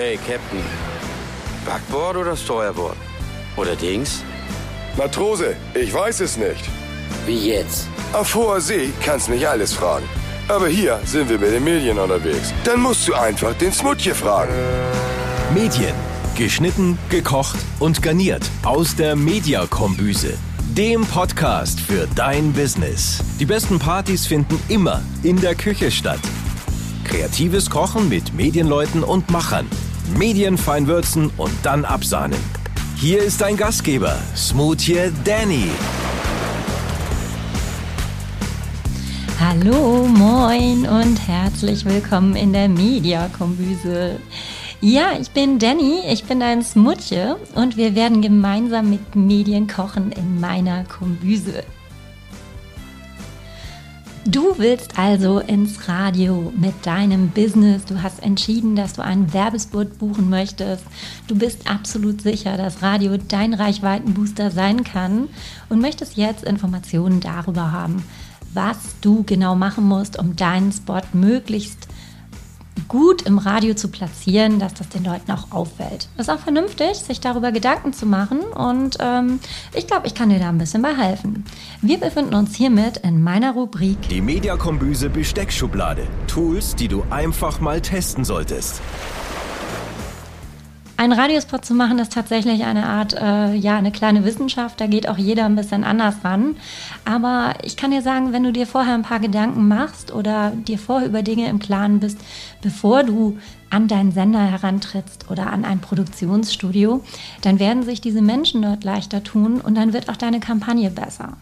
Hey, Captain. Backboard oder Steuerbord? Oder Dings? Matrose, ich weiß es nicht. Wie jetzt? Auf hoher See kannst nicht alles fragen. Aber hier sind wir mit den Medien unterwegs. Dann musst du einfach den Smutje fragen. Medien. Geschnitten, gekocht und garniert aus der Mediakombüse. Dem Podcast für dein Business. Die besten Partys finden immer in der Küche statt. Kreatives Kochen mit Medienleuten und Machern. Medienfein würzen und dann absahnen. Hier ist dein Gastgeber, Smoothie Danny. Hallo, moin und herzlich willkommen in der Mediakombüse. Ja, ich bin Danny, ich bin dein Smutje und wir werden gemeinsam mit Medien kochen in meiner Kombüse. Du willst also ins Radio mit deinem Business. Du hast entschieden, dass du einen Werbespot buchen möchtest. Du bist absolut sicher, dass Radio dein Reichweitenbooster sein kann und möchtest jetzt Informationen darüber haben, was du genau machen musst, um deinen Spot möglichst gut im Radio zu platzieren, dass das den Leuten auch auffällt. Ist auch vernünftig, sich darüber Gedanken zu machen und ähm, ich glaube, ich kann dir da ein bisschen bei helfen. Wir befinden uns hiermit in meiner Rubrik Die Mediakombüse Besteckschublade. Tools, die du einfach mal testen solltest. Ein Radiospot zu machen ist tatsächlich eine Art, äh, ja, eine kleine Wissenschaft. Da geht auch jeder ein bisschen anders ran. Aber ich kann dir sagen, wenn du dir vorher ein paar Gedanken machst oder dir vorher über Dinge im Klaren bist, bevor du an deinen Sender herantrittst oder an ein Produktionsstudio, dann werden sich diese Menschen dort leichter tun und dann wird auch deine Kampagne besser.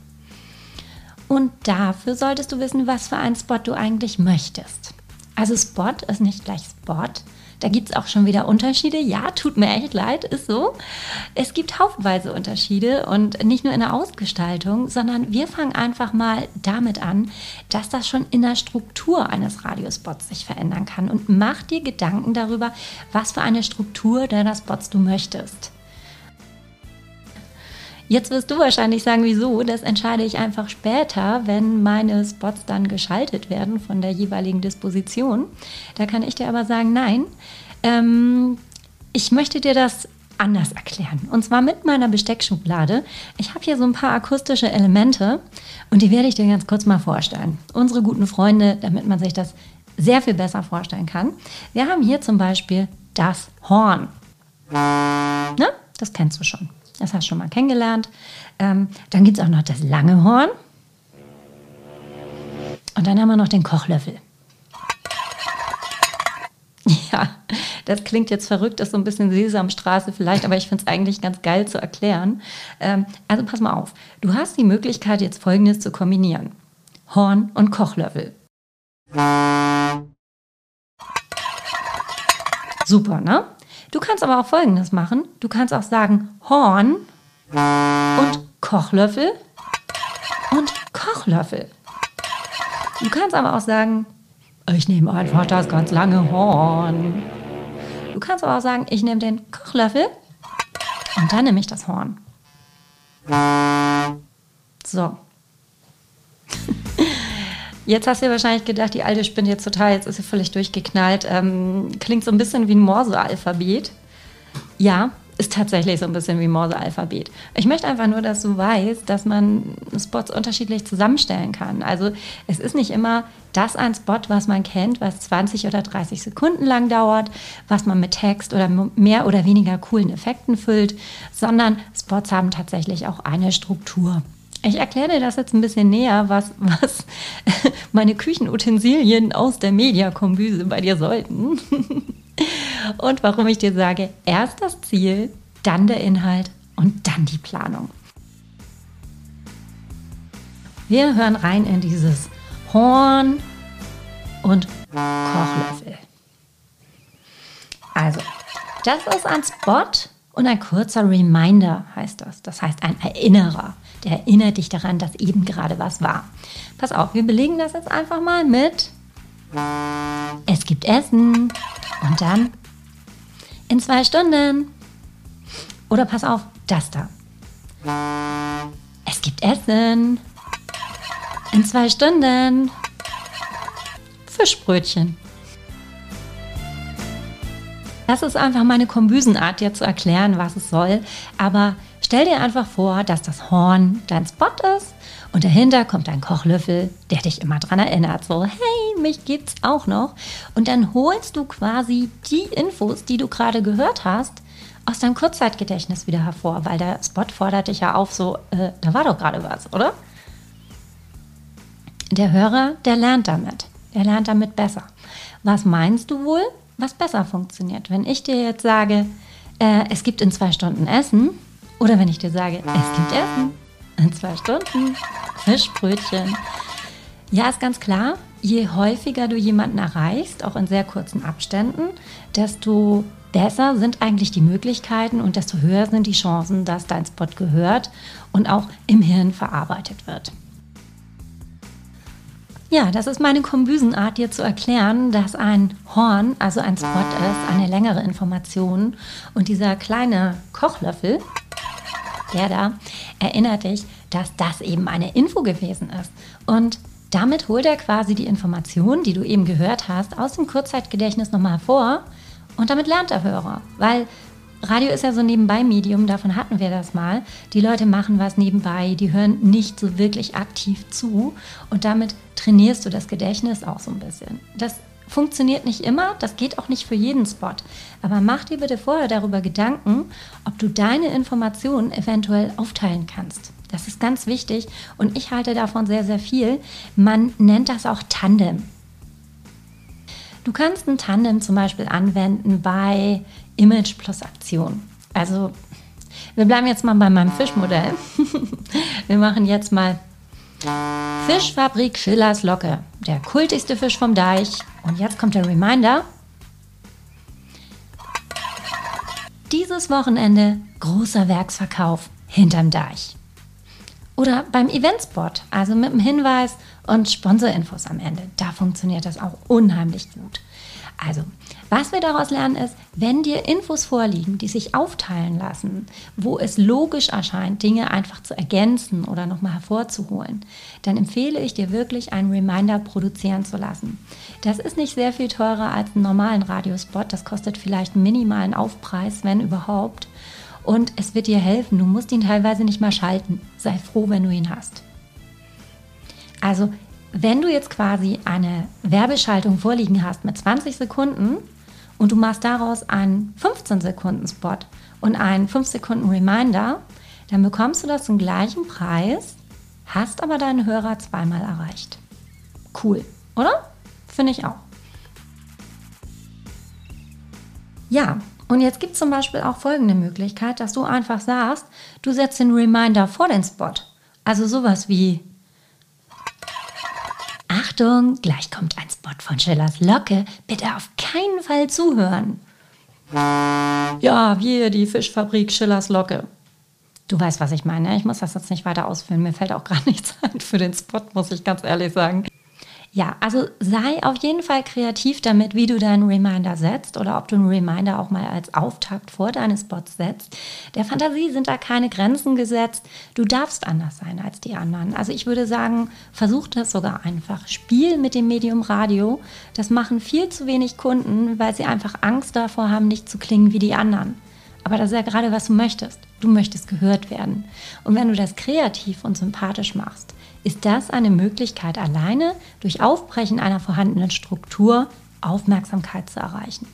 Und dafür solltest du wissen, was für einen Spot du eigentlich möchtest. Also Spot ist nicht gleich Spot, da gibt es auch schon wieder Unterschiede. Ja, tut mir echt leid, ist so. Es gibt haufenweise Unterschiede und nicht nur in der Ausgestaltung, sondern wir fangen einfach mal damit an, dass das schon in der Struktur eines Radiospots sich verändern kann. Und mach dir Gedanken darüber, was für eine Struktur deiner Spots du möchtest. Jetzt wirst du wahrscheinlich sagen, wieso? Das entscheide ich einfach später, wenn meine Spots dann geschaltet werden von der jeweiligen Disposition. Da kann ich dir aber sagen, nein, ähm, ich möchte dir das anders erklären. Und zwar mit meiner Besteckschublade. Ich habe hier so ein paar akustische Elemente und die werde ich dir ganz kurz mal vorstellen. Unsere guten Freunde, damit man sich das sehr viel besser vorstellen kann. Wir haben hier zum Beispiel das Horn. Ne? Das kennst du schon. Das hast du schon mal kennengelernt. Ähm, dann gibt es auch noch das lange Horn. Und dann haben wir noch den Kochlöffel. Ja, das klingt jetzt verrückt, das ist so ein bisschen Sesamstraße vielleicht, aber ich finde es eigentlich ganz geil zu erklären. Ähm, also pass mal auf, du hast die Möglichkeit, jetzt Folgendes zu kombinieren. Horn und Kochlöffel. Super, ne? Du kannst aber auch Folgendes machen. Du kannst auch sagen Horn und Kochlöffel und Kochlöffel. Du kannst aber auch sagen, ich nehme einfach das ganz lange Horn. Du kannst aber auch sagen, ich nehme den Kochlöffel und dann nehme ich das Horn. So. Jetzt hast du wahrscheinlich gedacht, die alte spinnt jetzt total, jetzt ist sie völlig durchgeknallt. Ähm, klingt so ein bisschen wie ein Morse-Alphabet. Ja, ist tatsächlich so ein bisschen wie Morse-Alphabet. Ich möchte einfach nur, dass du weißt, dass man Spots unterschiedlich zusammenstellen kann. Also es ist nicht immer das ein Spot, was man kennt, was 20 oder 30 Sekunden lang dauert, was man mit Text oder mehr oder weniger coolen Effekten füllt, sondern Spots haben tatsächlich auch eine Struktur. Ich erkläre dir das jetzt ein bisschen näher, was, was meine Küchenutensilien aus der Mediakombüse bei dir sollten. Und warum ich dir sage, erst das Ziel, dann der Inhalt und dann die Planung. Wir hören rein in dieses Horn und Kochlöffel. Also, das ist ein Spot und ein kurzer Reminder heißt das. Das heißt ein Erinnerer. Der erinnert dich daran, dass eben gerade was war. Pass auf, wir belegen das jetzt einfach mal mit. Es gibt Essen. Und dann in zwei Stunden. Oder pass auf, das da. Es gibt Essen. In zwei Stunden. Fischbrötchen. Das ist einfach meine Kombüsenart, dir zu erklären, was es soll. Aber stell dir einfach vor, dass das Horn dein Spot ist und dahinter kommt ein Kochlöffel, der dich immer daran erinnert. So, hey, mich gibt's auch noch. Und dann holst du quasi die Infos, die du gerade gehört hast, aus deinem Kurzzeitgedächtnis wieder hervor, weil der Spot fordert dich ja auf, so, äh, da war doch gerade was, oder? Der Hörer, der lernt damit. Der lernt damit besser. Was meinst du wohl, was besser funktioniert? Wenn ich dir jetzt sage, äh, es gibt in zwei Stunden Essen, oder wenn ich dir sage, es gibt Essen in zwei Stunden, Fischbrötchen. Ja, ist ganz klar, je häufiger du jemanden erreichst, auch in sehr kurzen Abständen, desto besser sind eigentlich die Möglichkeiten und desto höher sind die Chancen, dass dein Spot gehört und auch im Hirn verarbeitet wird. Ja, das ist meine Kombüsenart, dir zu erklären, dass ein Horn, also ein Spot ist, eine längere Information. Und dieser kleine Kochlöffel, der da, erinnert dich, dass das eben eine Info gewesen ist. Und damit holt er quasi die Information, die du eben gehört hast, aus dem Kurzzeitgedächtnis nochmal hervor und damit lernt der Hörer. Weil Radio ist ja so ein Nebenbei-Medium, davon hatten wir das mal. Die Leute machen was nebenbei, die hören nicht so wirklich aktiv zu und damit trainierst du das Gedächtnis auch so ein bisschen. Das funktioniert nicht immer, das geht auch nicht für jeden Spot. Aber mach dir bitte vorher darüber Gedanken, ob du deine Informationen eventuell aufteilen kannst. Das ist ganz wichtig und ich halte davon sehr, sehr viel. Man nennt das auch Tandem. Du kannst ein Tandem zum Beispiel anwenden bei Image plus Aktion. Also wir bleiben jetzt mal bei meinem Fischmodell. wir machen jetzt mal Fischfabrik Schillers Locke, der kultigste Fisch vom Deich. Und jetzt kommt der Reminder. Dieses Wochenende großer Werksverkauf hinterm Deich. Oder beim Eventspot, also mit dem Hinweis und Sponsorinfos am Ende. Da funktioniert das auch unheimlich gut. Also, was wir daraus lernen ist, wenn dir Infos vorliegen, die sich aufteilen lassen, wo es logisch erscheint, Dinge einfach zu ergänzen oder nochmal hervorzuholen, dann empfehle ich dir wirklich, einen Reminder produzieren zu lassen. Das ist nicht sehr viel teurer als einen normalen Radiospot. Das kostet vielleicht minimalen Aufpreis, wenn überhaupt. Und es wird dir helfen. Du musst ihn teilweise nicht mal schalten. Sei froh, wenn du ihn hast. Also wenn du jetzt quasi eine Werbeschaltung vorliegen hast mit 20 Sekunden und du machst daraus einen 15 Sekunden Spot und einen 5 Sekunden Reminder, dann bekommst du das zum gleichen Preis, hast aber deinen Hörer zweimal erreicht. Cool, oder? Finde ich auch. Ja, und jetzt gibt es zum Beispiel auch folgende Möglichkeit, dass du einfach sagst, du setzt den Reminder vor den Spot. Also sowas wie Achtung, gleich kommt ein Spot von Schillers Locke. Bitte auf keinen Fall zuhören. Ja, wir, die Fischfabrik Schillers Locke. Du weißt, was ich meine. Ich muss das jetzt nicht weiter ausführen. Mir fällt auch gar nichts ein für den Spot, muss ich ganz ehrlich sagen. Ja, also sei auf jeden Fall kreativ damit, wie du deinen Reminder setzt oder ob du einen Reminder auch mal als Auftakt vor deine Spots setzt. Der Fantasie sind da keine Grenzen gesetzt. Du darfst anders sein als die anderen. Also ich würde sagen, versuch das sogar einfach. Spiel mit dem Medium Radio. Das machen viel zu wenig Kunden, weil sie einfach Angst davor haben, nicht zu klingen wie die anderen. Aber das ist ja gerade, was du möchtest. Du möchtest gehört werden. Und wenn du das kreativ und sympathisch machst, ist das eine Möglichkeit, alleine durch Aufbrechen einer vorhandenen Struktur Aufmerksamkeit zu erreichen.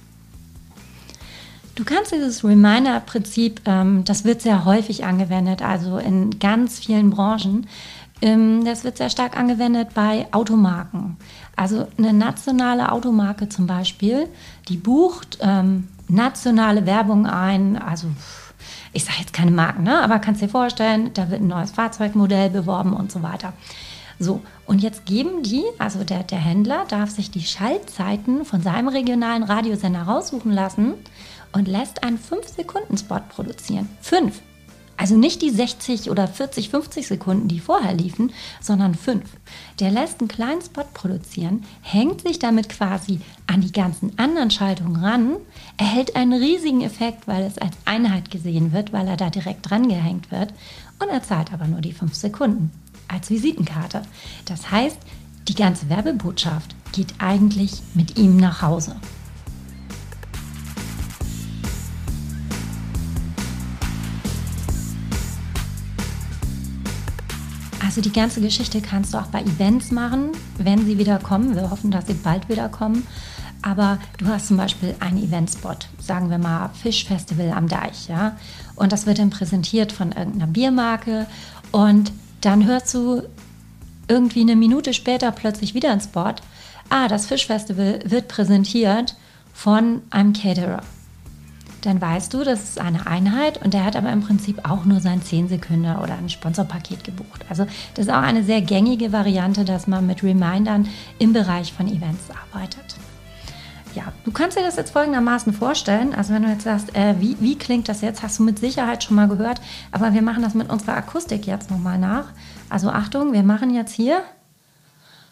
Du kannst dieses Reminder-Prinzip, ähm, das wird sehr häufig angewendet, also in ganz vielen Branchen. Ähm, das wird sehr stark angewendet bei Automarken. Also eine nationale Automarke zum Beispiel, die bucht ähm, nationale Werbung ein, also ich sage jetzt keine Marken, ne? aber kannst dir vorstellen, da wird ein neues Fahrzeugmodell beworben und so weiter. So, und jetzt geben die, also der, der Händler darf sich die Schaltzeiten von seinem regionalen Radiosender raussuchen lassen und lässt einen 5-Sekunden-Spot produzieren. Fünf. Also nicht die 60 oder 40, 50 Sekunden, die vorher liefen, sondern fünf. Der lässt einen kleinen Spot produzieren, hängt sich damit quasi an die ganzen anderen Schaltungen ran, erhält einen riesigen Effekt, weil es als Einheit gesehen wird, weil er da direkt dran gehängt wird und er zahlt aber nur die fünf Sekunden als Visitenkarte. Das heißt, die ganze Werbebotschaft geht eigentlich mit ihm nach Hause. Also die ganze Geschichte kannst du auch bei Events machen, wenn sie wieder kommen. Wir hoffen, dass sie bald wieder kommen. Aber du hast zum Beispiel einen Eventspot, sagen wir mal Fischfestival am Deich, ja. Und das wird dann präsentiert von irgendeiner Biermarke. Und dann hörst du irgendwie eine Minute später plötzlich wieder einen Spot. Ah, das Fischfestival wird präsentiert von einem Caterer. Dann weißt du, das ist eine Einheit und der hat aber im Prinzip auch nur sein 10 Sekunden oder ein Sponsorpaket gebucht. Also das ist auch eine sehr gängige Variante, dass man mit Remindern im Bereich von Events arbeitet. Ja, du kannst dir das jetzt folgendermaßen vorstellen. Also wenn du jetzt sagst, äh, wie, wie klingt das jetzt, hast du mit Sicherheit schon mal gehört. Aber wir machen das mit unserer Akustik jetzt nochmal nach. Also Achtung, wir machen jetzt hier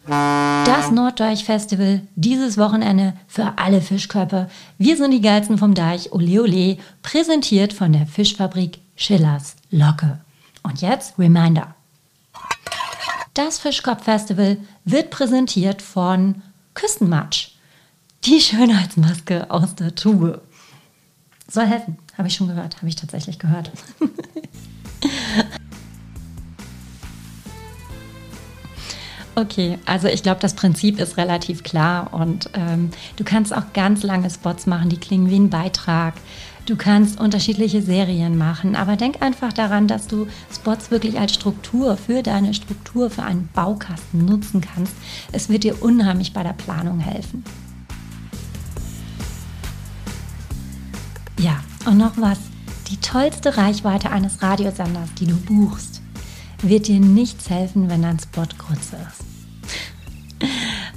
das Norddeich Festival dieses Wochenende für alle Fischköpfe. Wir sind die geilsten vom Deich, ole ole, präsentiert von der Fischfabrik Schillers Locke. Und jetzt Reminder. Das Fischkopf Festival wird präsentiert von Küstenmatsch. Die Schönheitsmaske aus der Tube. Soll helfen. Habe ich schon gehört. Habe ich tatsächlich gehört. Okay, also ich glaube, das Prinzip ist relativ klar und ähm, du kannst auch ganz lange Spots machen, die klingen wie ein Beitrag. Du kannst unterschiedliche Serien machen, aber denk einfach daran, dass du Spots wirklich als Struktur für deine Struktur, für einen Baukasten nutzen kannst. Es wird dir unheimlich bei der Planung helfen. Ja, und noch was. Die tollste Reichweite eines Radiosenders, die du buchst, wird dir nichts helfen, wenn dein Spot kurz ist.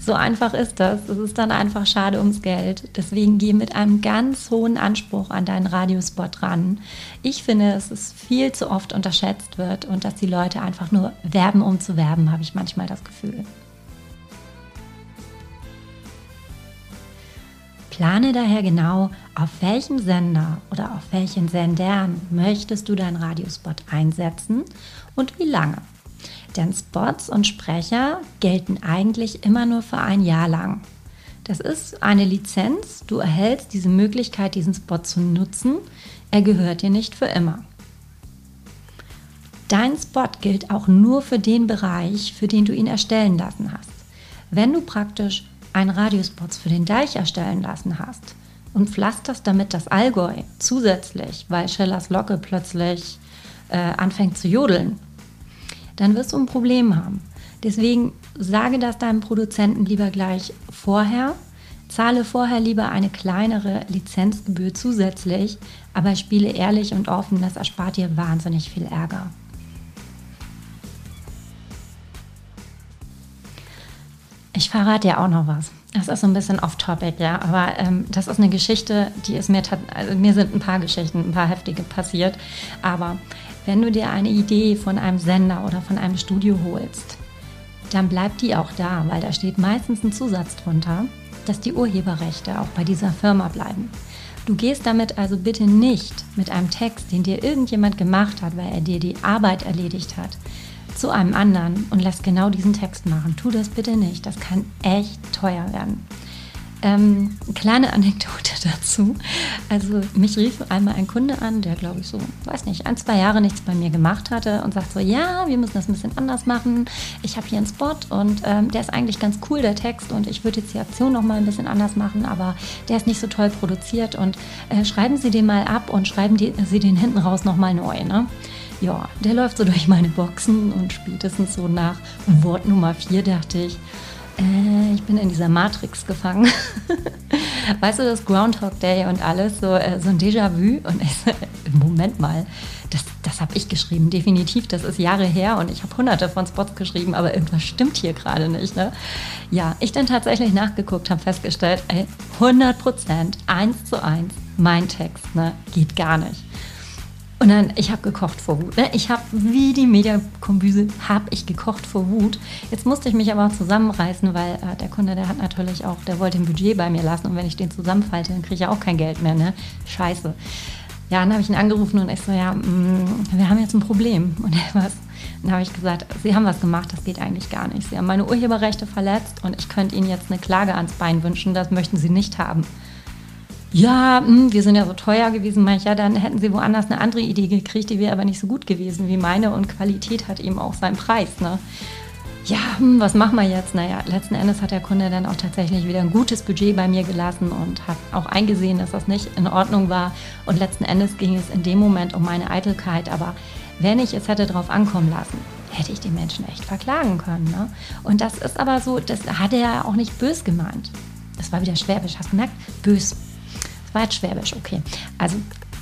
So einfach ist das. Es ist dann einfach schade ums Geld. Deswegen geh mit einem ganz hohen Anspruch an deinen Radiospot ran. Ich finde, dass es viel zu oft unterschätzt wird und dass die Leute einfach nur werben, um zu werben, habe ich manchmal das Gefühl. Plane daher genau, auf welchem Sender oder auf welchen Sendern möchtest du deinen Radiospot einsetzen und wie lange. Denn Spots und Sprecher gelten eigentlich immer nur für ein Jahr lang. Das ist eine Lizenz, du erhältst diese Möglichkeit, diesen Spot zu nutzen. Er gehört dir nicht für immer. Dein Spot gilt auch nur für den Bereich, für den du ihn erstellen lassen hast. Wenn du praktisch einen Radiospots für den Deich erstellen lassen hast und pflasterst damit das Allgäu zusätzlich, weil Schellers Locke plötzlich äh, anfängt zu jodeln, dann wirst du ein Problem haben. Deswegen sage das deinem Produzenten lieber gleich vorher. Zahle vorher lieber eine kleinere Lizenzgebühr zusätzlich, aber spiele ehrlich und offen, das erspart dir wahnsinnig viel Ärger. Ich verrate dir auch noch was. Das ist so ein bisschen off-topic, ja, aber ähm, das ist eine Geschichte, die ist mir, also mir sind ein paar Geschichten, ein paar heftige passiert. Aber wenn du dir eine Idee von einem Sender oder von einem Studio holst, dann bleibt die auch da, weil da steht meistens ein Zusatz drunter, dass die Urheberrechte auch bei dieser Firma bleiben. Du gehst damit also bitte nicht mit einem Text, den dir irgendjemand gemacht hat, weil er dir die Arbeit erledigt hat, zu einem anderen und lass genau diesen Text machen. Tu das bitte nicht. Das kann echt teuer werden. Ähm, kleine Anekdote dazu. Also mich rief einmal ein Kunde an, der glaube ich so, weiß nicht, ein, zwei Jahre nichts bei mir gemacht hatte und sagt so, ja, wir müssen das ein bisschen anders machen. Ich habe hier einen Spot und ähm, der ist eigentlich ganz cool, der Text und ich würde jetzt die Aktion noch mal ein bisschen anders machen, aber der ist nicht so toll produziert und äh, schreiben Sie den mal ab und schreiben die, Sie den hinten raus noch mal neu. Ne? ja, der läuft so durch meine Boxen und spätestens so nach Wort Nummer 4 dachte ich, äh, ich bin in dieser Matrix gefangen. weißt du, das Groundhog Day und alles, so, äh, so ein Déjà-vu. Und ich so, Moment mal, das, das habe ich geschrieben, definitiv. Das ist Jahre her und ich habe hunderte von Spots geschrieben, aber irgendwas stimmt hier gerade nicht. Ne? Ja, ich dann tatsächlich nachgeguckt, habe festgestellt, ey, 100 Prozent, eins zu eins, mein Text, ne, geht gar nicht. Und dann, ich habe gekocht vor Wut. Ne? Ich habe, wie die Mediakombüse, habe ich gekocht vor Wut. Jetzt musste ich mich aber auch zusammenreißen, weil äh, der Kunde, der hat natürlich auch, der wollte ein Budget bei mir lassen. Und wenn ich den zusammenfalte, dann kriege ich ja auch kein Geld mehr. Ne? Scheiße. Ja, dann habe ich ihn angerufen und ich so, ja, mh, mm, wir haben jetzt ein Problem. Und er was? Dann habe ich gesagt, Sie haben was gemacht, das geht eigentlich gar nicht. Sie haben meine Urheberrechte verletzt und ich könnte Ihnen jetzt eine Klage ans Bein wünschen, das möchten Sie nicht haben. Ja, hm, wir sind ja so teuer gewesen, mancher, dann hätten sie woanders eine andere Idee gekriegt, die wäre aber nicht so gut gewesen wie meine und Qualität hat eben auch seinen Preis. Ne? Ja, hm, was machen wir jetzt? Naja, letzten Endes hat der Kunde dann auch tatsächlich wieder ein gutes Budget bei mir gelassen und hat auch eingesehen, dass das nicht in Ordnung war. Und letzten Endes ging es in dem Moment um meine Eitelkeit. Aber wenn ich es hätte drauf ankommen lassen, hätte ich den Menschen echt verklagen können. Ne? Und das ist aber so, das hat er ja auch nicht bös gemeint. Das war wieder Schwäbisch, hast du gemerkt? Bös. War Schwäbisch, okay. Also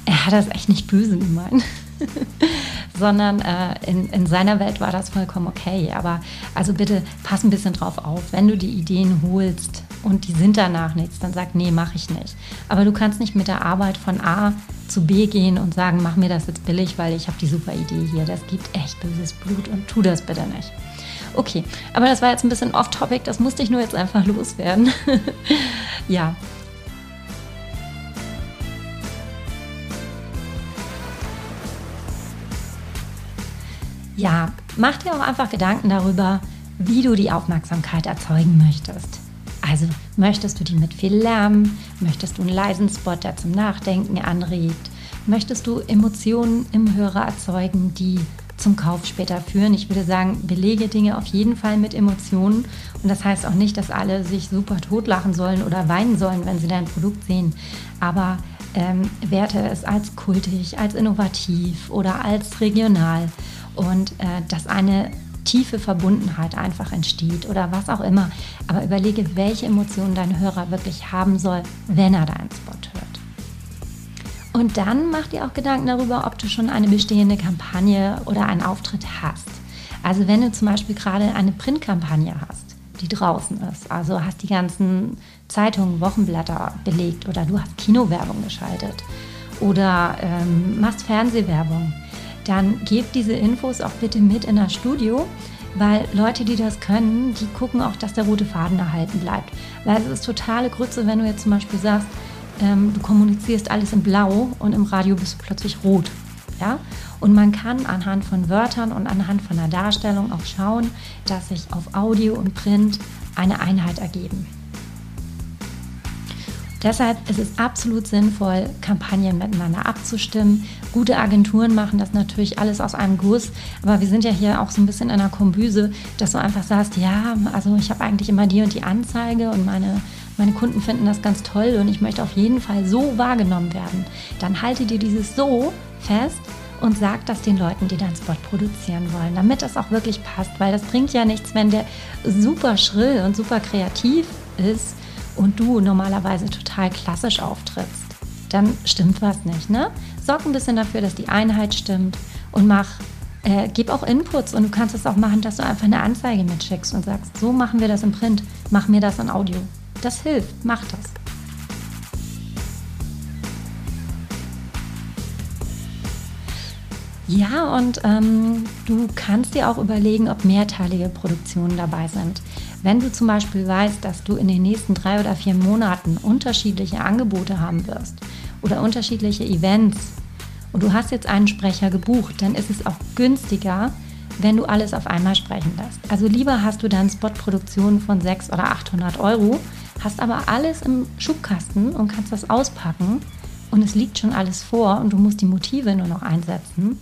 er hat das echt nicht böse gemeint. sondern äh, in, in seiner Welt war das vollkommen okay. Aber also bitte pass ein bisschen drauf auf. Wenn du die Ideen holst und die sind danach nichts, dann sag, nee, mache ich nicht. Aber du kannst nicht mit der Arbeit von A zu B gehen und sagen, mach mir das jetzt billig, weil ich habe die super Idee hier. Das gibt echt böses Blut und tu das bitte nicht. Okay, aber das war jetzt ein bisschen off-topic, das musste ich nur jetzt einfach loswerden. ja, Ja, mach dir auch einfach Gedanken darüber, wie du die Aufmerksamkeit erzeugen möchtest. Also möchtest du die mit viel Lärm? Möchtest du einen leisen Spot, der zum Nachdenken anregt? Möchtest du Emotionen im Hörer erzeugen, die zum Kauf später führen? Ich würde sagen, belege Dinge auf jeden Fall mit Emotionen. Und das heißt auch nicht, dass alle sich super totlachen sollen oder weinen sollen, wenn sie dein Produkt sehen. Aber ähm, werte es als kultig, als innovativ oder als regional und äh, dass eine tiefe Verbundenheit einfach entsteht oder was auch immer. Aber überlege, welche Emotionen dein Hörer wirklich haben soll, wenn er deinen Spot hört. Und dann mach dir auch Gedanken darüber, ob du schon eine bestehende Kampagne oder einen Auftritt hast. Also wenn du zum Beispiel gerade eine Printkampagne hast, die draußen ist, also hast die ganzen Zeitungen, Wochenblätter belegt oder du hast Kinowerbung geschaltet oder ähm, machst Fernsehwerbung, dann gebt diese Infos auch bitte mit in das Studio, weil Leute, die das können, die gucken auch, dass der rote Faden erhalten bleibt. Weil es ist totale Grütze, wenn du jetzt zum Beispiel sagst, ähm, du kommunizierst alles in Blau und im Radio bist du plötzlich rot. Ja? Und man kann anhand von Wörtern und anhand von der Darstellung auch schauen, dass sich auf Audio und Print eine Einheit ergeben. Deshalb ist es absolut sinnvoll, Kampagnen miteinander abzustimmen. Gute Agenturen machen das natürlich alles aus einem Guss, aber wir sind ja hier auch so ein bisschen in einer Kombüse, dass du einfach sagst, ja, also ich habe eigentlich immer die und die Anzeige und meine, meine Kunden finden das ganz toll und ich möchte auf jeden Fall so wahrgenommen werden. Dann halte dir dieses so fest und sag das den Leuten, die deinen Spot produzieren wollen, damit das auch wirklich passt, weil das bringt ja nichts, wenn der super schrill und super kreativ ist und du normalerweise total klassisch auftrittst, dann stimmt was nicht. Ne? Sorg ein bisschen dafür, dass die Einheit stimmt und mach, äh, gib auch Inputs und du kannst es auch machen, dass du einfach eine Anzeige mitschickst und sagst, so machen wir das im Print, mach mir das in Audio. Das hilft, mach das. Ja, und ähm, du kannst dir auch überlegen, ob mehrteilige Produktionen dabei sind. Wenn du zum Beispiel weißt, dass du in den nächsten drei oder vier Monaten unterschiedliche Angebote haben wirst oder unterschiedliche Events und du hast jetzt einen Sprecher gebucht, dann ist es auch günstiger, wenn du alles auf einmal sprechen lässt. Also lieber hast du dann Spotproduktionen von 600 oder 800 Euro, hast aber alles im Schubkasten und kannst das auspacken und es liegt schon alles vor und du musst die Motive nur noch einsetzen,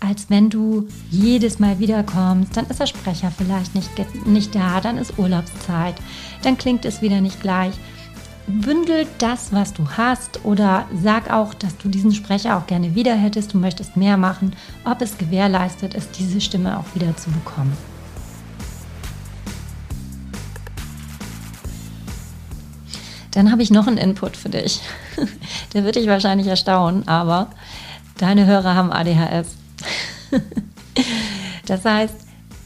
als wenn du jedes Mal wiederkommst. Dann ist der Sprecher vielleicht nicht, nicht da, dann ist Urlaubszeit, dann klingt es wieder nicht gleich. Bündel das, was du hast oder sag auch, dass du diesen Sprecher auch gerne wieder hättest, du möchtest mehr machen, ob es gewährleistet ist, diese Stimme auch wieder zu bekommen. Dann habe ich noch einen Input für dich. Der wird dich wahrscheinlich erstaunen, aber deine Hörer haben ADHS. das heißt,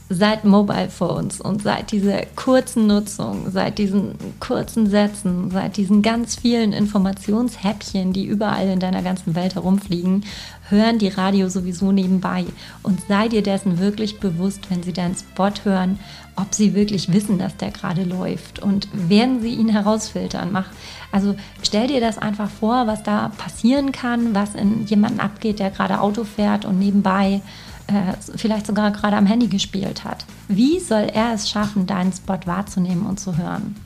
seit Mobile Phones und seit dieser kurzen Nutzung, seit diesen kurzen Sätzen, seit diesen ganz vielen Informationshäppchen, die überall in deiner ganzen Welt herumfliegen, hören die Radio sowieso nebenbei. Und sei dir dessen wirklich bewusst, wenn sie deinen Spot hören, ob sie wirklich wissen, dass der gerade läuft und werden sie ihn herausfiltern. Mach, also stell dir das einfach vor, was da passieren kann, was in jemanden abgeht, der gerade Auto fährt und nebenbei äh, vielleicht sogar gerade am Handy gespielt hat. Wie soll er es schaffen, deinen Spot wahrzunehmen und zu hören?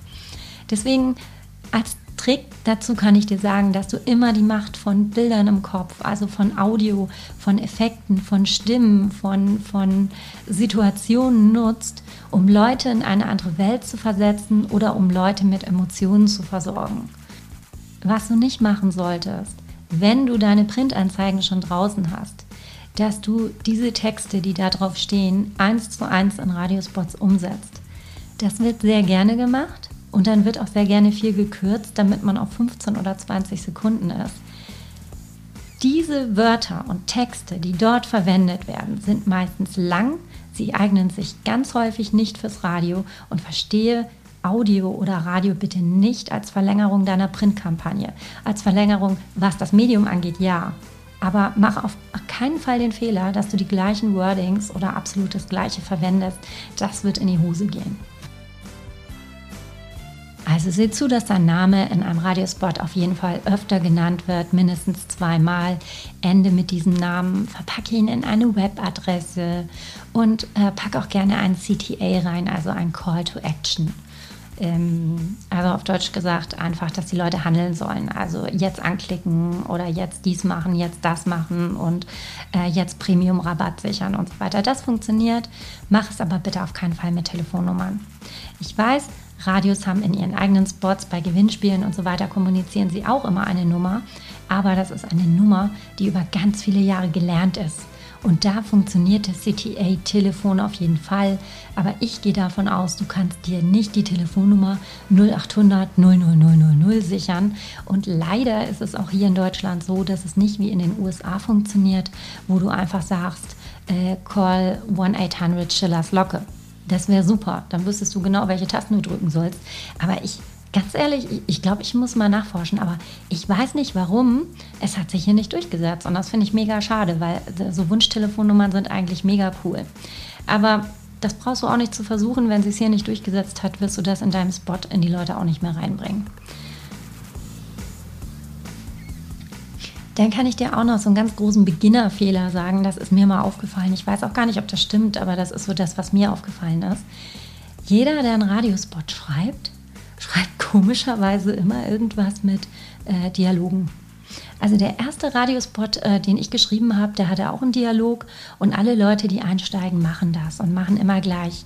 Deswegen als Trick dazu kann ich dir sagen, dass du immer die Macht von Bildern im Kopf, also von Audio, von Effekten, von Stimmen, von, von Situationen nutzt, um Leute in eine andere Welt zu versetzen oder um Leute mit Emotionen zu versorgen. Was du nicht machen solltest, wenn du deine Printanzeigen schon draußen hast, dass du diese Texte, die da drauf stehen, eins zu eins in Radiospots umsetzt. Das wird sehr gerne gemacht und dann wird auch sehr gerne viel gekürzt, damit man auf 15 oder 20 Sekunden ist. Diese Wörter und Texte, die dort verwendet werden, sind meistens lang, sie eignen sich ganz häufig nicht fürs Radio und verstehe Audio oder Radio bitte nicht als Verlängerung deiner Printkampagne. Als Verlängerung, was das Medium angeht, ja. Aber mach auf keinen Fall den Fehler, dass du die gleichen Wordings oder absolut das gleiche verwendest. Das wird in die Hose gehen. Also sieh zu, dass dein Name in einem Radiospot auf jeden Fall öfter genannt wird, mindestens zweimal. Ende mit diesem Namen, verpacke ihn in eine Webadresse und äh, pack auch gerne ein CTA rein, also ein Call to Action. Ähm, also auf Deutsch gesagt, einfach, dass die Leute handeln sollen. Also jetzt anklicken oder jetzt dies machen, jetzt das machen und äh, jetzt Premium-Rabatt sichern und so weiter. Das funktioniert. Mach es aber bitte auf keinen Fall mit Telefonnummern. Ich weiß, Radios haben in ihren eigenen Spots, bei Gewinnspielen und so weiter kommunizieren sie auch immer eine Nummer, aber das ist eine Nummer, die über ganz viele Jahre gelernt ist. Und da funktioniert das CTA-Telefon auf jeden Fall. Aber ich gehe davon aus, du kannst dir nicht die Telefonnummer 0800 00000 sichern. Und leider ist es auch hier in Deutschland so, dass es nicht wie in den USA funktioniert, wo du einfach sagst, äh, call 1-800 Schillers Locke. Das wäre super. Dann wüsstest du genau, welche Tasten du drücken sollst. Aber ich, ganz ehrlich, ich glaube, ich muss mal nachforschen. Aber ich weiß nicht, warum. Es hat sich hier nicht durchgesetzt. Und das finde ich mega schade, weil so Wunschtelefonnummern sind eigentlich mega cool. Aber das brauchst du auch nicht zu versuchen. Wenn sie es hier nicht durchgesetzt hat, wirst du das in deinem Spot in die Leute auch nicht mehr reinbringen. Dann kann ich dir auch noch so einen ganz großen Beginnerfehler sagen. Das ist mir mal aufgefallen. Ich weiß auch gar nicht, ob das stimmt, aber das ist so das, was mir aufgefallen ist. Jeder, der einen Radiospot schreibt, schreibt komischerweise immer irgendwas mit äh, Dialogen. Also der erste Radiospot, äh, den ich geschrieben habe, der hatte auch einen Dialog und alle Leute, die einsteigen, machen das und machen immer gleich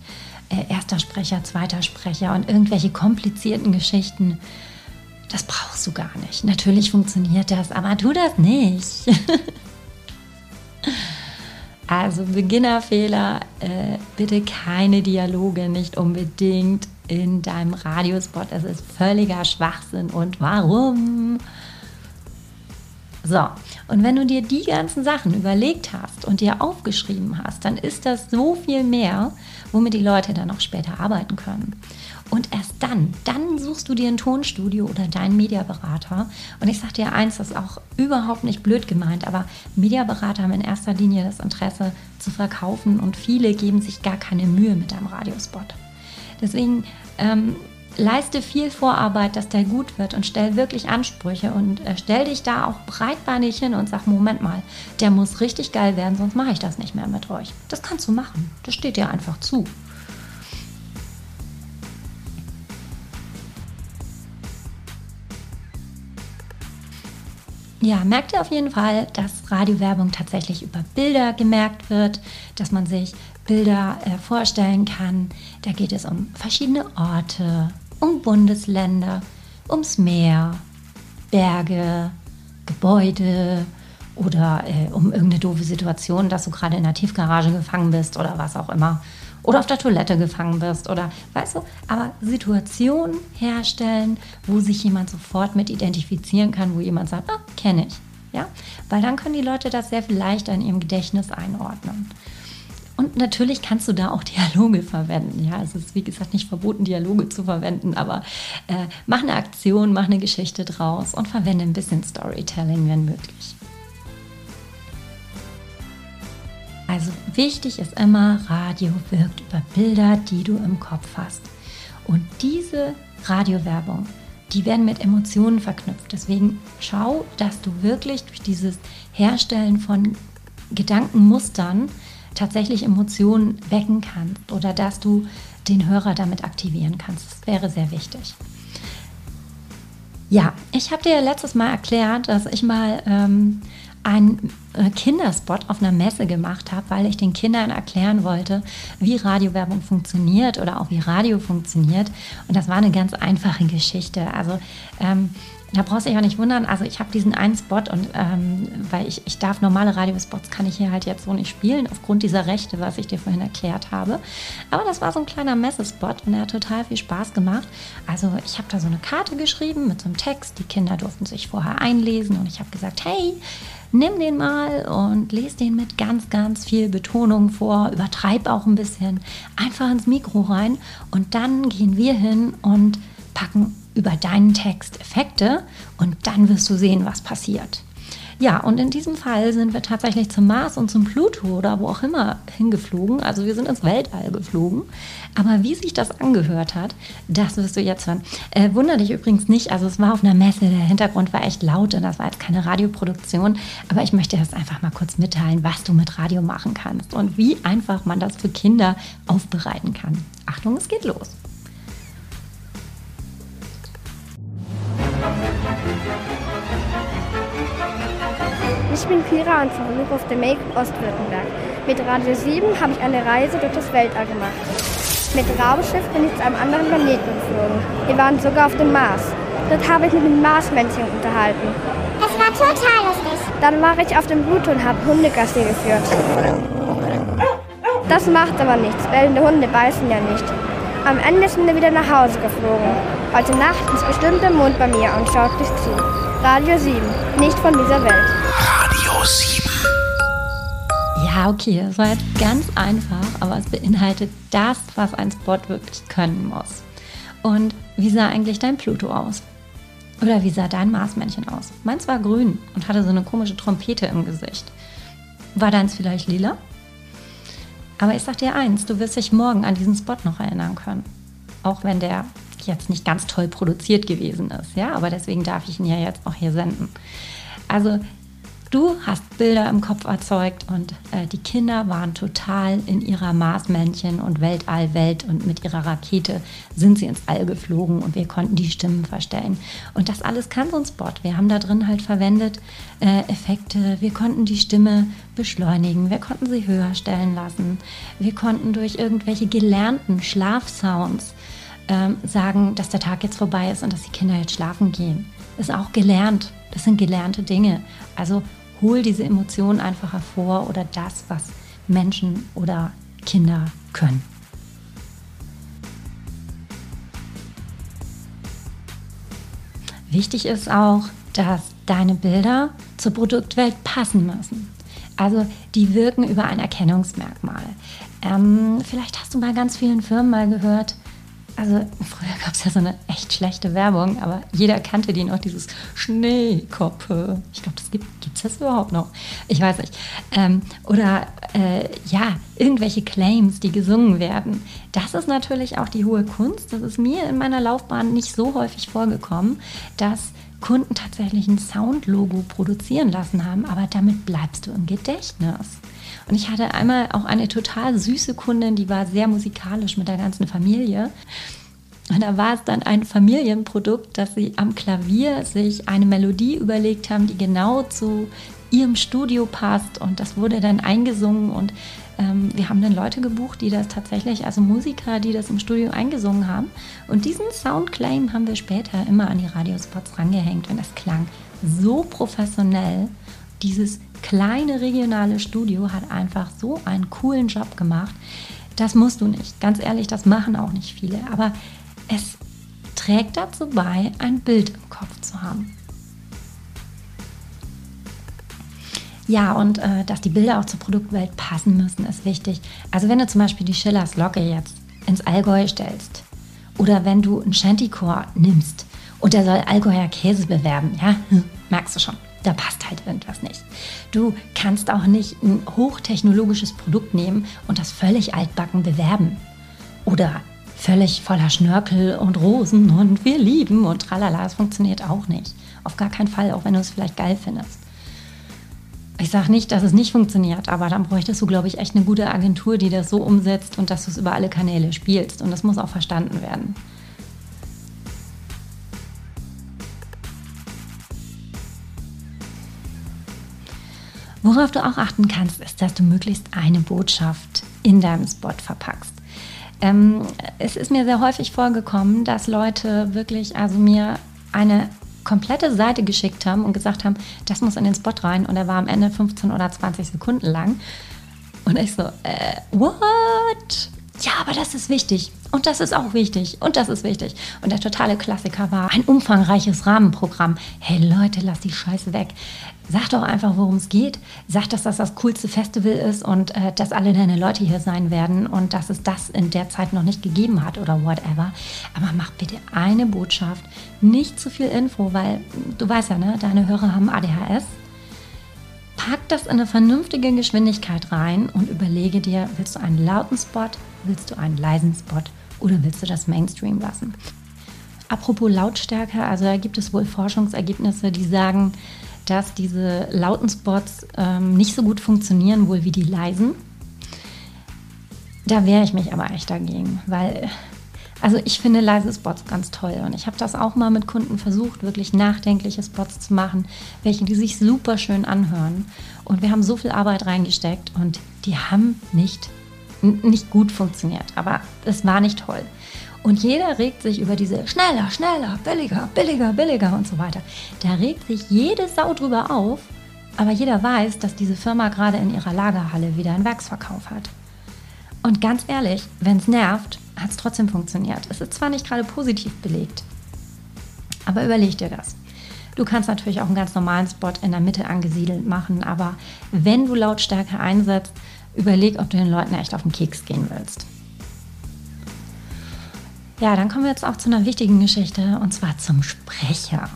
äh, erster Sprecher, zweiter Sprecher und irgendwelche komplizierten Geschichten. Das brauchst du gar nicht. Natürlich funktioniert das, aber tu das nicht. also Beginnerfehler, äh, bitte keine Dialoge, nicht unbedingt in deinem Radiospot. Das ist völliger Schwachsinn. Und warum? So, und wenn du dir die ganzen Sachen überlegt hast und dir aufgeschrieben hast, dann ist das so viel mehr, womit die Leute dann auch später arbeiten können. Und erst dann, dann suchst du dir ein Tonstudio oder deinen Mediaberater. Und ich sage dir eins, das ist auch überhaupt nicht blöd gemeint, aber Mediaberater haben in erster Linie das Interesse zu verkaufen und viele geben sich gar keine Mühe mit deinem Radiospot. Deswegen ähm, leiste viel Vorarbeit, dass der gut wird und stell wirklich Ansprüche und äh, stell dich da auch breitbeinig hin und sag, Moment mal, der muss richtig geil werden, sonst mache ich das nicht mehr mit euch. Das kannst du machen. Das steht dir einfach zu. Ja, merkt ihr auf jeden Fall, dass Radiowerbung tatsächlich über Bilder gemerkt wird, dass man sich Bilder äh, vorstellen kann. Da geht es um verschiedene Orte, um Bundesländer, ums Meer, Berge, Gebäude oder äh, um irgendeine doofe Situation, dass du gerade in der Tiefgarage gefangen bist oder was auch immer. Oder auf der Toilette gefangen bist oder weißt du, aber Situationen herstellen, wo sich jemand sofort mit identifizieren kann, wo jemand sagt, ah, kenne ich. Ja? Weil dann können die Leute das sehr viel leichter in ihrem Gedächtnis einordnen. Und natürlich kannst du da auch Dialoge verwenden. Ja, es ist wie gesagt nicht verboten, Dialoge zu verwenden, aber äh, mach eine Aktion, mach eine Geschichte draus und verwende ein bisschen Storytelling, wenn möglich. Also wichtig ist immer, Radio wirkt über Bilder, die du im Kopf hast. Und diese Radiowerbung, die werden mit Emotionen verknüpft. Deswegen schau, dass du wirklich durch dieses Herstellen von Gedankenmustern tatsächlich Emotionen wecken kannst oder dass du den Hörer damit aktivieren kannst. Das wäre sehr wichtig. Ja, ich habe dir letztes Mal erklärt, dass ich mal ähm, einen äh, Kinderspot auf einer Messe gemacht habe, weil ich den Kindern erklären wollte, wie Radiowerbung funktioniert oder auch wie Radio funktioniert. Und das war eine ganz einfache Geschichte. Also ähm, da brauchst du dich auch nicht wundern. Also ich habe diesen einen Spot und ähm, weil ich, ich darf normale Radiospots kann ich hier halt jetzt so nicht spielen, aufgrund dieser Rechte, was ich dir vorhin erklärt habe. Aber das war so ein kleiner Messespot und er hat total viel Spaß gemacht. Also ich habe da so eine Karte geschrieben mit so einem Text. Die Kinder durften sich vorher einlesen und ich habe gesagt, hey, nimm den mal und lese den mit ganz, ganz viel Betonung vor, übertreib auch ein bisschen, einfach ins Mikro rein und dann gehen wir hin und packen über deinen Text Effekte und dann wirst du sehen, was passiert. Ja, und in diesem Fall sind wir tatsächlich zum Mars und zum Pluto oder wo auch immer hingeflogen. Also wir sind ins Weltall geflogen. Aber wie sich das angehört hat, das wirst du jetzt hören. Äh, wunder dich übrigens nicht, also es war auf einer Messe, der Hintergrund war echt laut und das war jetzt keine Radioproduktion. Aber ich möchte das einfach mal kurz mitteilen, was du mit Radio machen kannst und wie einfach man das für Kinder aufbereiten kann. Achtung, es geht los. Ich bin Kira und versuche auf dem Make Ostwürttemberg. Mit Radio 7 habe ich eine Reise durch das Weltall gemacht. Mit Raumschiff bin ich zu einem anderen Planeten geflogen. Wir waren sogar auf dem Mars. Dort habe ich mich mit Marsmännchen unterhalten. Es war total lustig. Dann war ich auf dem Pluto und habe Hundegassi geführt. Das macht aber nichts, bellende Hunde beißen ja nicht. Am Ende sind wir wieder nach Hause geflogen. Heute Nacht ist bestimmt der Mond bei mir und schaut dich zu. Radio 7, nicht von dieser Welt. Radio 7. Ja, okay, das war jetzt ganz einfach, aber es beinhaltet das, was ein Spot wirklich können muss. Und wie sah eigentlich dein Pluto aus? Oder wie sah dein Marsmännchen aus? Meins war grün und hatte so eine komische Trompete im Gesicht. War deins vielleicht lila? Aber ich sag dir eins, du wirst dich morgen an diesen Spot noch erinnern können. Auch wenn der jetzt nicht ganz toll produziert gewesen ist, ja, aber deswegen darf ich ihn ja jetzt auch hier senden. Also du hast Bilder im Kopf erzeugt und äh, die Kinder waren total in ihrer Marsmännchen und Weltallwelt und mit ihrer Rakete sind sie ins All geflogen und wir konnten die Stimmen verstellen. Und das alles kann so ein Spot. Wir haben da drin halt verwendet äh, Effekte, wir konnten die Stimme beschleunigen, wir konnten sie höher stellen lassen, wir konnten durch irgendwelche gelernten Schlafsounds ähm, sagen, dass der Tag jetzt vorbei ist und dass die Kinder jetzt schlafen gehen. Ist auch gelernt. Das sind gelernte Dinge. Also hol diese Emotionen einfach hervor oder das, was Menschen oder Kinder können. Wichtig ist auch, dass deine Bilder zur Produktwelt passen müssen. Also die wirken über ein Erkennungsmerkmal. Ähm, vielleicht hast du bei ganz vielen Firmen mal gehört, also früher gab es ja so eine echt schlechte Werbung, aber jeder kannte die noch, dieses Schneekoppe. Ich glaube, das gibt es das überhaupt noch? Ich weiß nicht. Ähm, oder äh, ja, irgendwelche Claims, die gesungen werden. Das ist natürlich auch die hohe Kunst. Das ist mir in meiner Laufbahn nicht so häufig vorgekommen, dass Kunden tatsächlich ein Soundlogo produzieren lassen haben, aber damit bleibst du im Gedächtnis. Und ich hatte einmal auch eine total süße Kundin, die war sehr musikalisch mit der ganzen Familie. Und da war es dann ein Familienprodukt, dass sie am Klavier sich eine Melodie überlegt haben, die genau zu ihrem Studio passt. Und das wurde dann eingesungen und ähm, wir haben dann Leute gebucht, die das tatsächlich, also Musiker, die das im Studio eingesungen haben. Und diesen Soundclaim haben wir später immer an die Radiospots rangehängt. Und das klang so professionell. Dieses kleine regionale Studio hat einfach so einen coolen Job gemacht. Das musst du nicht. Ganz ehrlich, das machen auch nicht viele. Aber es trägt dazu bei, ein Bild im Kopf zu haben. Ja, und äh, dass die Bilder auch zur Produktwelt passen müssen, ist wichtig. Also wenn du zum Beispiel die Schillers Locke jetzt ins Allgäu stellst oder wenn du einen Shantycore nimmst und der soll Allgäuer Käse bewerben, ja, merkst du schon da passt halt irgendwas nicht. Du kannst auch nicht ein hochtechnologisches Produkt nehmen und das völlig altbacken bewerben. Oder völlig voller Schnörkel und Rosen und wir lieben und tralala. Das funktioniert auch nicht. Auf gar keinen Fall, auch wenn du es vielleicht geil findest. Ich sage nicht, dass es nicht funktioniert, aber dann bräuchtest du, glaube ich, echt eine gute Agentur, die das so umsetzt und dass du es über alle Kanäle spielst. Und das muss auch verstanden werden. Worauf du auch achten kannst, ist, dass du möglichst eine Botschaft in deinem Spot verpackst. Ähm, es ist mir sehr häufig vorgekommen, dass Leute wirklich, also mir eine komplette Seite geschickt haben und gesagt haben, das muss in den Spot rein und er war am Ende 15 oder 20 Sekunden lang. Und ich so, äh, what? Ja, aber das ist wichtig. Und das ist auch wichtig. Und das ist wichtig. Und der totale Klassiker war ein umfangreiches Rahmenprogramm. Hey Leute, lass die Scheiße weg. Sag doch einfach, worum es geht. Sag, dass das das coolste Festival ist und äh, dass alle deine Leute hier sein werden und dass es das in der Zeit noch nicht gegeben hat oder whatever. Aber mach bitte eine Botschaft, nicht zu viel Info, weil du weißt ja, ne, deine Hörer haben ADHS. Pack das in eine vernünftige Geschwindigkeit rein und überlege dir, willst du einen lauten Spot, willst du einen leisen Spot oder willst du das Mainstream lassen? Apropos Lautstärke, also da gibt es wohl Forschungsergebnisse, die sagen, dass diese lauten Spots ähm, nicht so gut funktionieren, wohl wie die leisen. Da wehre ich mich aber echt dagegen, weil, also ich finde leise Spots ganz toll und ich habe das auch mal mit Kunden versucht, wirklich nachdenkliche Spots zu machen, welche die sich super schön anhören. Und wir haben so viel Arbeit reingesteckt und die haben nicht, nicht gut funktioniert, aber es war nicht toll. Und jeder regt sich über diese schneller, schneller, billiger, billiger, billiger und so weiter. Da regt sich jede Sau drüber auf, aber jeder weiß, dass diese Firma gerade in ihrer Lagerhalle wieder einen Werksverkauf hat. Und ganz ehrlich, wenn es nervt, hat es trotzdem funktioniert. Es ist zwar nicht gerade positiv belegt, aber überleg dir das. Du kannst natürlich auch einen ganz normalen Spot in der Mitte angesiedelt machen, aber wenn du Lautstärke einsetzt, überleg, ob du den Leuten echt auf den Keks gehen willst. Ja, dann kommen wir jetzt auch zu einer wichtigen Geschichte und zwar zum Sprecher.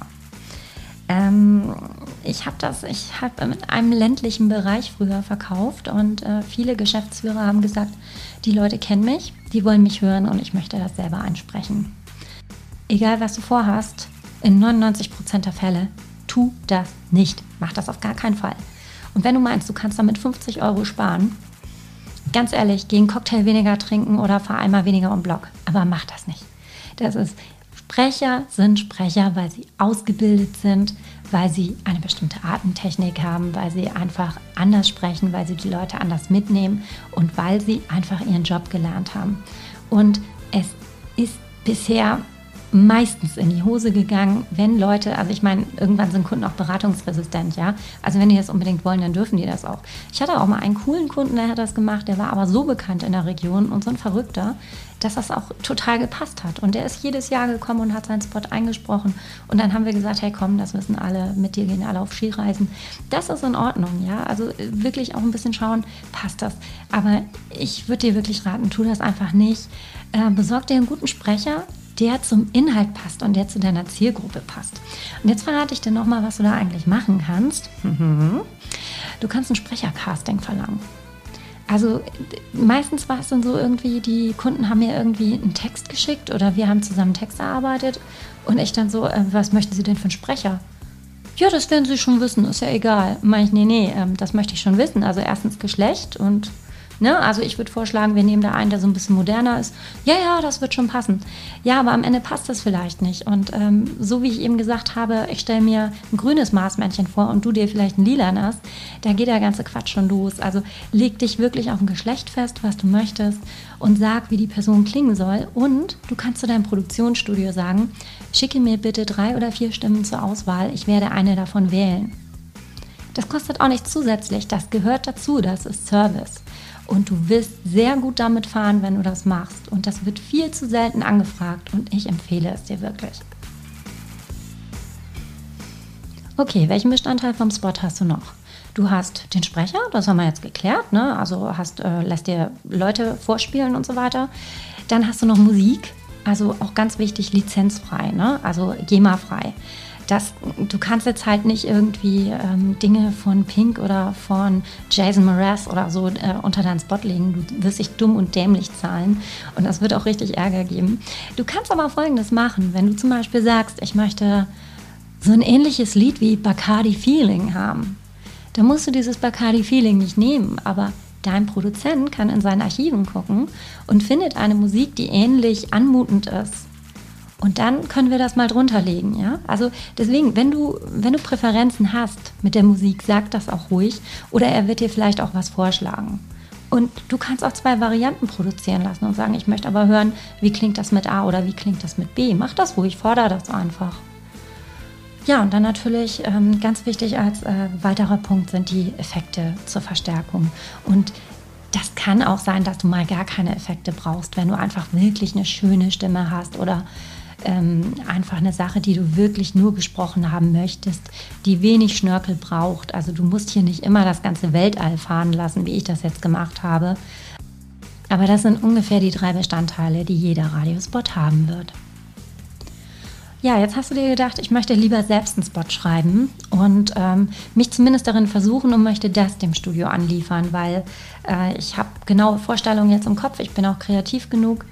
Ähm, ich habe das, ich habe in einem ländlichen Bereich früher verkauft und äh, viele Geschäftsführer haben gesagt, die Leute kennen mich, die wollen mich hören und ich möchte das selber einsprechen. Egal was du vorhast, in 99 Prozent der Fälle, tu das nicht. Mach das auf gar keinen Fall. Und wenn du meinst, du kannst damit 50 Euro sparen, ganz ehrlich, geh einen Cocktail weniger trinken oder fahr einmal weniger um Block. Aber mach das nicht. Das ist, Sprecher sind Sprecher, weil sie ausgebildet sind, weil sie eine bestimmte Atemtechnik haben, weil sie einfach anders sprechen, weil sie die Leute anders mitnehmen und weil sie einfach ihren Job gelernt haben. Und es ist bisher meistens in die Hose gegangen, wenn Leute, also ich meine, irgendwann sind Kunden auch beratungsresistent, ja. Also wenn die das unbedingt wollen, dann dürfen die das auch. Ich hatte auch mal einen coolen Kunden, der hat das gemacht, der war aber so bekannt in der Region und so ein Verrückter, dass das auch total gepasst hat. Und der ist jedes Jahr gekommen und hat seinen Spot eingesprochen. Und dann haben wir gesagt, hey komm, das wissen alle, mit dir gehen alle auf Skireisen. Das ist in Ordnung, ja. Also äh, wirklich auch ein bisschen schauen, passt das. Aber ich würde dir wirklich raten, tu das einfach nicht. Äh, besorg dir einen guten Sprecher, der zum Inhalt passt und der zu deiner Zielgruppe passt. Und jetzt verrate ich dir nochmal, was du da eigentlich machen kannst. Du kannst ein Sprechercasting verlangen. Also meistens war es dann so irgendwie, die Kunden haben mir irgendwie einen Text geschickt oder wir haben zusammen Text erarbeitet und ich dann so, äh, was möchten Sie denn für einen Sprecher? Ja, das werden Sie schon wissen, ist ja egal. Meine ich, nee, nee, ähm, das möchte ich schon wissen. Also erstens Geschlecht und Ne? Also ich würde vorschlagen, wir nehmen da einen, der so ein bisschen moderner ist. Ja, ja, das wird schon passen. Ja, aber am Ende passt das vielleicht nicht. Und ähm, so wie ich eben gesagt habe, ich stelle mir ein grünes Maßmännchen vor und du dir vielleicht ein lilanes, da geht der ganze Quatsch schon los. Also leg dich wirklich auf ein Geschlecht fest, was du möchtest und sag, wie die Person klingen soll. Und du kannst zu deinem Produktionsstudio sagen, schicke mir bitte drei oder vier Stimmen zur Auswahl. Ich werde eine davon wählen. Das kostet auch nichts zusätzlich. Das gehört dazu. Das ist Service. Und du wirst sehr gut damit fahren, wenn du das machst. Und das wird viel zu selten angefragt und ich empfehle es dir wirklich. Okay, welchen Bestandteil vom Spot hast du noch? Du hast den Sprecher, das haben wir jetzt geklärt, ne? also hast, äh, lässt dir Leute vorspielen und so weiter. Dann hast du noch Musik, also auch ganz wichtig, lizenzfrei, ne? also GEMA-frei das, du kannst jetzt halt nicht irgendwie ähm, Dinge von Pink oder von Jason Mraz oder so äh, unter deinen Spot legen. Du wirst dich dumm und dämlich zahlen und das wird auch richtig Ärger geben. Du kannst aber Folgendes machen, wenn du zum Beispiel sagst, ich möchte so ein ähnliches Lied wie Bacardi Feeling haben. Dann musst du dieses Bacardi Feeling nicht nehmen, aber dein Produzent kann in seinen Archiven gucken und findet eine Musik, die ähnlich anmutend ist Und dann können wir das mal drunter legen, ja? Also deswegen, wenn du, wenn du Präferenzen hast mit der Musik, sag das auch ruhig. Oder er wird dir vielleicht auch was vorschlagen. Und du kannst auch zwei Varianten produzieren lassen und sagen, ich möchte aber hören, wie klingt das mit A oder wie klingt das mit B. Mach das ruhig, fordere das einfach. Ja, und dann natürlich ähm, ganz wichtig als äh, weiterer Punkt sind die Effekte zur Verstärkung. Und das kann auch sein, dass du mal gar keine Effekte brauchst, wenn du einfach wirklich eine schöne Stimme hast oder ähm, einfach eine Sache, die du wirklich nur gesprochen haben möchtest, die wenig Schnörkel braucht. Also du musst hier nicht immer das ganze Weltall fahren lassen, wie ich das jetzt gemacht habe. Aber das sind ungefähr die drei Bestandteile, die jeder Radiospot haben wird. Ja, jetzt hast du dir gedacht, ich möchte lieber selbst einen Spot schreiben und ähm, mich zumindest darin versuchen und möchte das dem Studio anliefern, weil äh, ich habe genaue Vorstellungen jetzt im Kopf, ich bin auch kreativ genug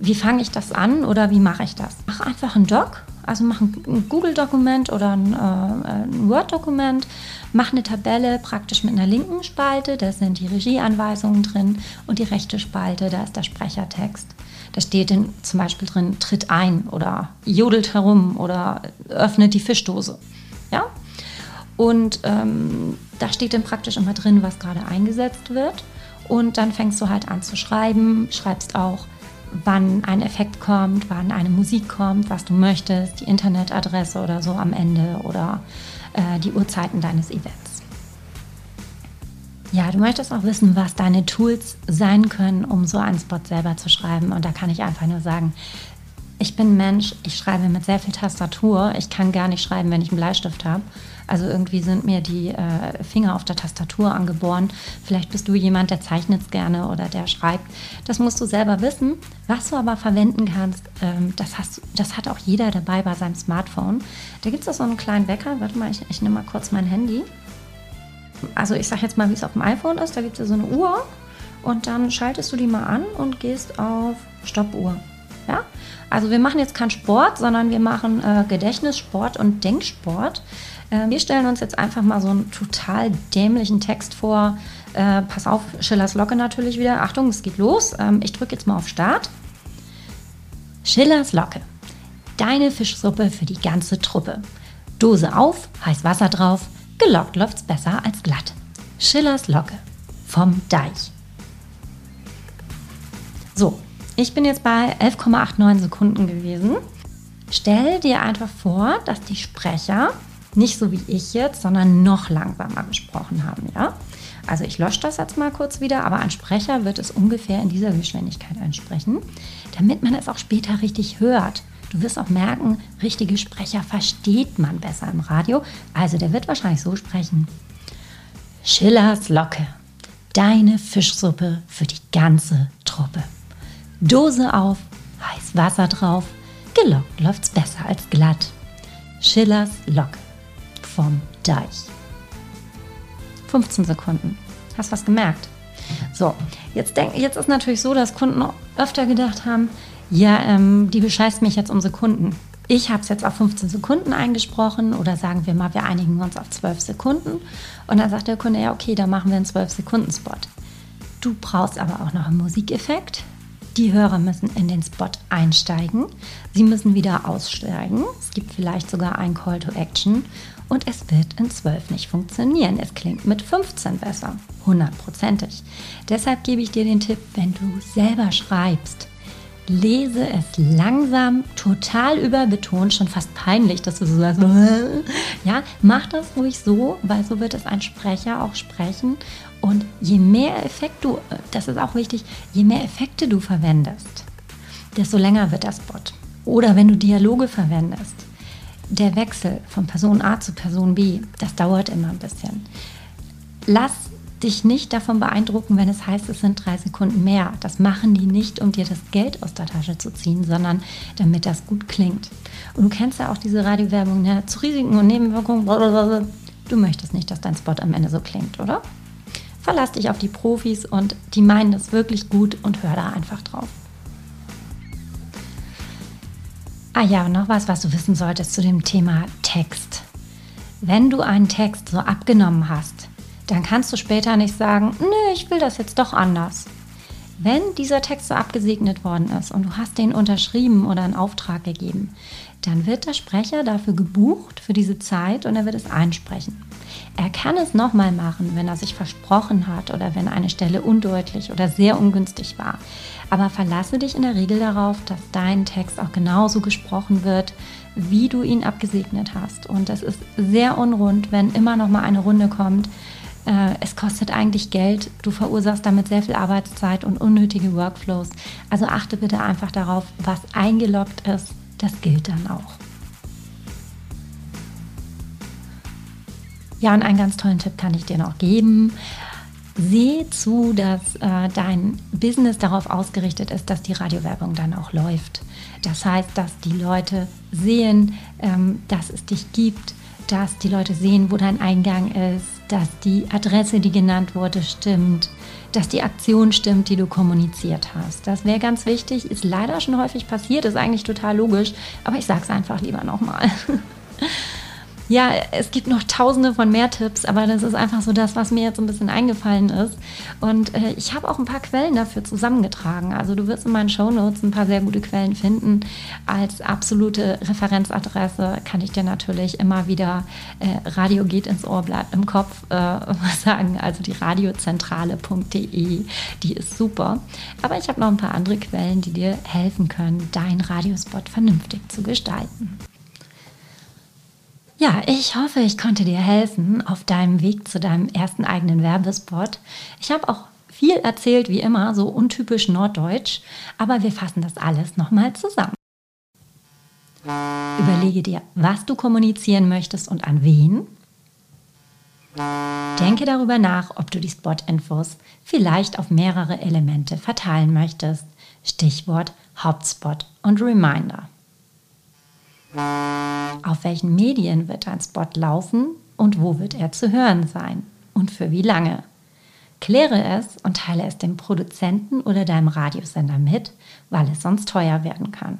wie fange ich das an oder wie mache ich das? Mach einfach ein Doc, also mach ein Google-Dokument oder ein, äh, ein Word-Dokument, mach eine Tabelle praktisch mit einer linken Spalte, da sind die Regieanweisungen drin und die rechte Spalte, da ist der Sprechertext. Da steht in, zum Beispiel drin, tritt ein oder jodelt herum oder öffnet die Fischdose. Ja? Und ähm, da steht dann praktisch immer drin, was gerade eingesetzt wird. Und dann fängst du halt an zu schreiben, schreibst auch wann ein Effekt kommt, wann eine Musik kommt, was du möchtest, die Internetadresse oder so am Ende oder äh, die Uhrzeiten deines Events. Ja, du möchtest auch wissen, was deine Tools sein können, um so einen Spot selber zu schreiben. Und da kann ich einfach nur sagen, ich bin Mensch, ich schreibe mit sehr viel Tastatur. Ich kann gar nicht schreiben, wenn ich einen Bleistift habe. Also irgendwie sind mir die äh, Finger auf der Tastatur angeboren. Vielleicht bist du jemand, der zeichnet gerne oder der schreibt. Das musst du selber wissen. Was du aber verwenden kannst, ähm, das, hast, das hat auch jeder dabei bei seinem Smartphone. Da gibt es auch so einen kleinen Wecker. Warte mal, ich, ich nehme mal kurz mein Handy. Also ich sage jetzt mal, wie es auf dem iPhone ist. Da gibt es ja so eine Uhr und dann schaltest du die mal an und gehst auf Stoppuhr. Ja? Also wir machen jetzt keinen Sport, sondern wir machen äh, Gedächtnissport und Denksport. Äh, wir stellen uns jetzt einfach mal so einen total dämlichen Text vor. Äh, pass auf, Schillers Locke natürlich wieder. Achtung, es geht los. Ähm, ich drücke jetzt mal auf Start. Schillers Locke. Deine Fischsuppe für die ganze Truppe. Dose auf, heiß Wasser drauf. Gelockt läuft's besser als glatt. Schillers Locke. Vom Deich. So, ich bin jetzt bei 11,89 Sekunden gewesen. Stell dir einfach vor, dass die Sprecher nicht so wie ich jetzt, sondern noch langsamer gesprochen haben, ja? Also ich lösche das jetzt mal kurz wieder, aber ein Sprecher wird es ungefähr in dieser Geschwindigkeit ansprechen, damit man es auch später richtig hört. Du wirst auch merken, richtige Sprecher versteht man besser im Radio. Also der wird wahrscheinlich so sprechen. Schillers Locke, deine Fischsuppe für die ganze Truppe. Dose auf, heiß Wasser drauf, gelockt läuft's besser als glatt. Schillers Locke vom Deich. 15 Sekunden. Hast was gemerkt? So, jetzt, denk, jetzt ist natürlich so, dass Kunden öfter gedacht haben, ja, ähm, die bescheißt mich jetzt um Sekunden. Ich habe es jetzt auf 15 Sekunden eingesprochen oder sagen wir mal, wir einigen uns auf 12 Sekunden. Und dann sagt der Kunde, ja, okay, dann machen wir einen 12-Sekunden-Spot. Du brauchst aber auch noch einen Musikeffekt. Die Hörer müssen in den Spot einsteigen. Sie müssen wieder aussteigen. Es gibt vielleicht sogar ein Call to Action. Und es wird in 12 nicht funktionieren. Es klingt mit 15 besser. Hundertprozentig. Deshalb gebe ich dir den Tipp, wenn du selber schreibst, lese es langsam, total überbetont, schon fast peinlich, dass du so sagst, ja, mach das ruhig so, weil so wird es ein Sprecher auch sprechen und je mehr Effekt du, das ist auch wichtig, je mehr Effekte du verwendest, desto länger wird das Spot. Oder wenn du Dialoge verwendest, der Wechsel von Person A zu Person B, das dauert immer ein bisschen. Lass dich nicht davon beeindrucken, wenn es heißt, es sind drei Sekunden mehr. Das machen die nicht, um dir das Geld aus der Tasche zu ziehen, sondern damit das gut klingt. Und du kennst ja auch diese Radiowerbung ne? zu Risiken und Nebenwirkungen. Blablabla. Du möchtest nicht, dass dein Spot am Ende so klingt, oder? Verlass dich auf die Profis und die meinen das wirklich gut und hör da einfach drauf. Ah ja, noch was, was du wissen solltest zu dem Thema Text. Wenn du einen Text so abgenommen hast, dann kannst du später nicht sagen, nö, ich will das jetzt doch anders. Wenn dieser Text so abgesegnet worden ist und du hast den unterschrieben oder einen Auftrag gegeben, dann wird der Sprecher dafür gebucht für diese Zeit und er wird es einsprechen. Er kann es nochmal machen, wenn er sich versprochen hat oder wenn eine Stelle undeutlich oder sehr ungünstig war. Aber verlasse dich in der Regel darauf, dass dein Text auch genauso gesprochen wird, wie du ihn abgesegnet hast. Und das ist sehr unrund, wenn immer nochmal eine Runde kommt. Äh, es kostet eigentlich Geld, du verursachst damit sehr viel Arbeitszeit und unnötige Workflows. Also achte bitte einfach darauf, was eingeloggt ist, das gilt dann auch. Ja, und einen ganz tollen Tipp kann ich dir noch geben. Sehe zu, dass äh, dein Business darauf ausgerichtet ist, dass die Radiowerbung dann auch läuft. Das heißt, dass die Leute sehen, ähm, dass es dich gibt, dass die Leute sehen, wo dein Eingang ist, dass die Adresse, die genannt wurde, stimmt, dass die Aktion stimmt, die du kommuniziert hast. Das wäre ganz wichtig, ist leider schon häufig passiert, ist eigentlich total logisch, aber ich sage es einfach lieber nochmal. Ja, es gibt noch tausende von mehr Tipps, aber das ist einfach so das, was mir jetzt ein bisschen eingefallen ist. Und äh, ich habe auch ein paar Quellen dafür zusammengetragen. Also du wirst in meinen Shownotes ein paar sehr gute Quellen finden. Als absolute Referenzadresse kann ich dir natürlich immer wieder äh, Radio geht ins Ohr, bleibt im Kopf äh, sagen. Also die radiozentrale.de, die ist super. Aber ich habe noch ein paar andere Quellen, die dir helfen können, deinen Radiospot vernünftig zu gestalten. Ja, ich hoffe, ich konnte dir helfen auf deinem Weg zu deinem ersten eigenen Werbespot. Ich habe auch viel erzählt, wie immer, so untypisch norddeutsch, aber wir fassen das alles nochmal zusammen. Überlege dir, was du kommunizieren möchtest und an wen. Denke darüber nach, ob du die Spot-Infos vielleicht auf mehrere Elemente verteilen möchtest. Stichwort Hauptspot und Reminder. Auf welchen Medien wird dein Spot laufen und wo wird er zu hören sein und für wie lange? Kläre es und teile es dem Produzenten oder deinem Radiosender mit, weil es sonst teuer werden kann.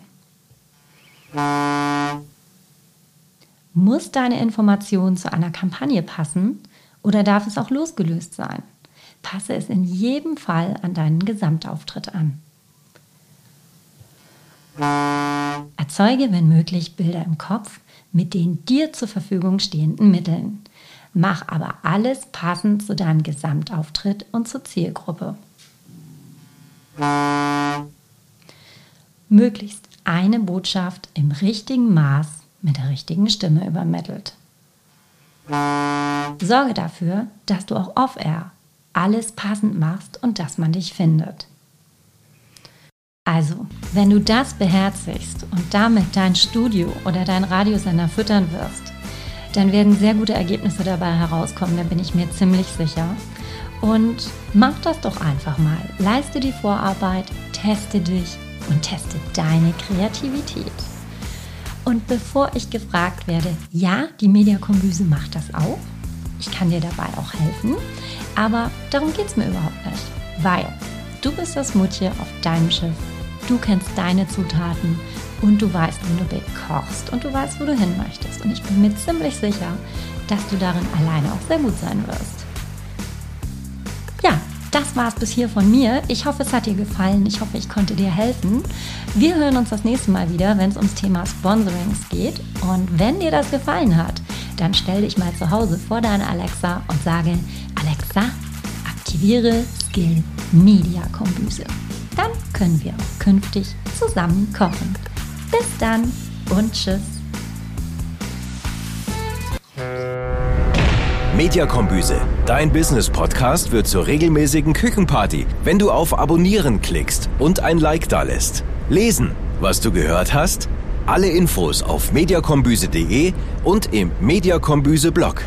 Muss deine Information zu einer Kampagne passen oder darf es auch losgelöst sein? Passe es in jedem Fall an deinen Gesamtauftritt an. Erzeuge, wenn möglich, Bilder im Kopf mit den dir zur Verfügung stehenden Mitteln. Mach aber alles passend zu deinem Gesamtauftritt und zur Zielgruppe. Möglichst eine Botschaft im richtigen Maß mit der richtigen Stimme übermittelt. Sorge dafür, dass du auch off-air alles passend machst und dass man dich findet. Also, wenn du das beherzigst und damit dein Studio oder dein Radiosender füttern wirst, dann werden sehr gute Ergebnisse dabei herauskommen, da bin ich mir ziemlich sicher. Und mach das doch einfach mal. Leiste die Vorarbeit, teste dich und teste deine Kreativität. Und bevor ich gefragt werde, ja, die Mediakombüse macht das auch. Ich kann dir dabei auch helfen. Aber darum geht es mir überhaupt nicht. Weil du bist das Mutje auf deinem Schiff Du kennst deine Zutaten und du weißt, wie du kochst und du weißt, wo du hin möchtest. Und ich bin mir ziemlich sicher, dass du darin alleine auch sehr gut sein wirst. Ja, das war es bis hier von mir. Ich hoffe, es hat dir gefallen. Ich hoffe, ich konnte dir helfen. Wir hören uns das nächste Mal wieder, wenn es ums Thema Sponsorings geht. Und wenn dir das gefallen hat, dann stell dich mal zu Hause vor deine Alexa und sage, Alexa, aktiviere Skill Media Kombüse können wir auch künftig zusammen kochen. Bis dann und tschüss. Mediakombüse, dein Business-Podcast wird zur regelmäßigen Küchenparty, wenn du auf Abonnieren klickst und ein Like dalässt. Lesen, was du gehört hast? Alle Infos auf mediakombüse.de und im Mediakombüse-Blog.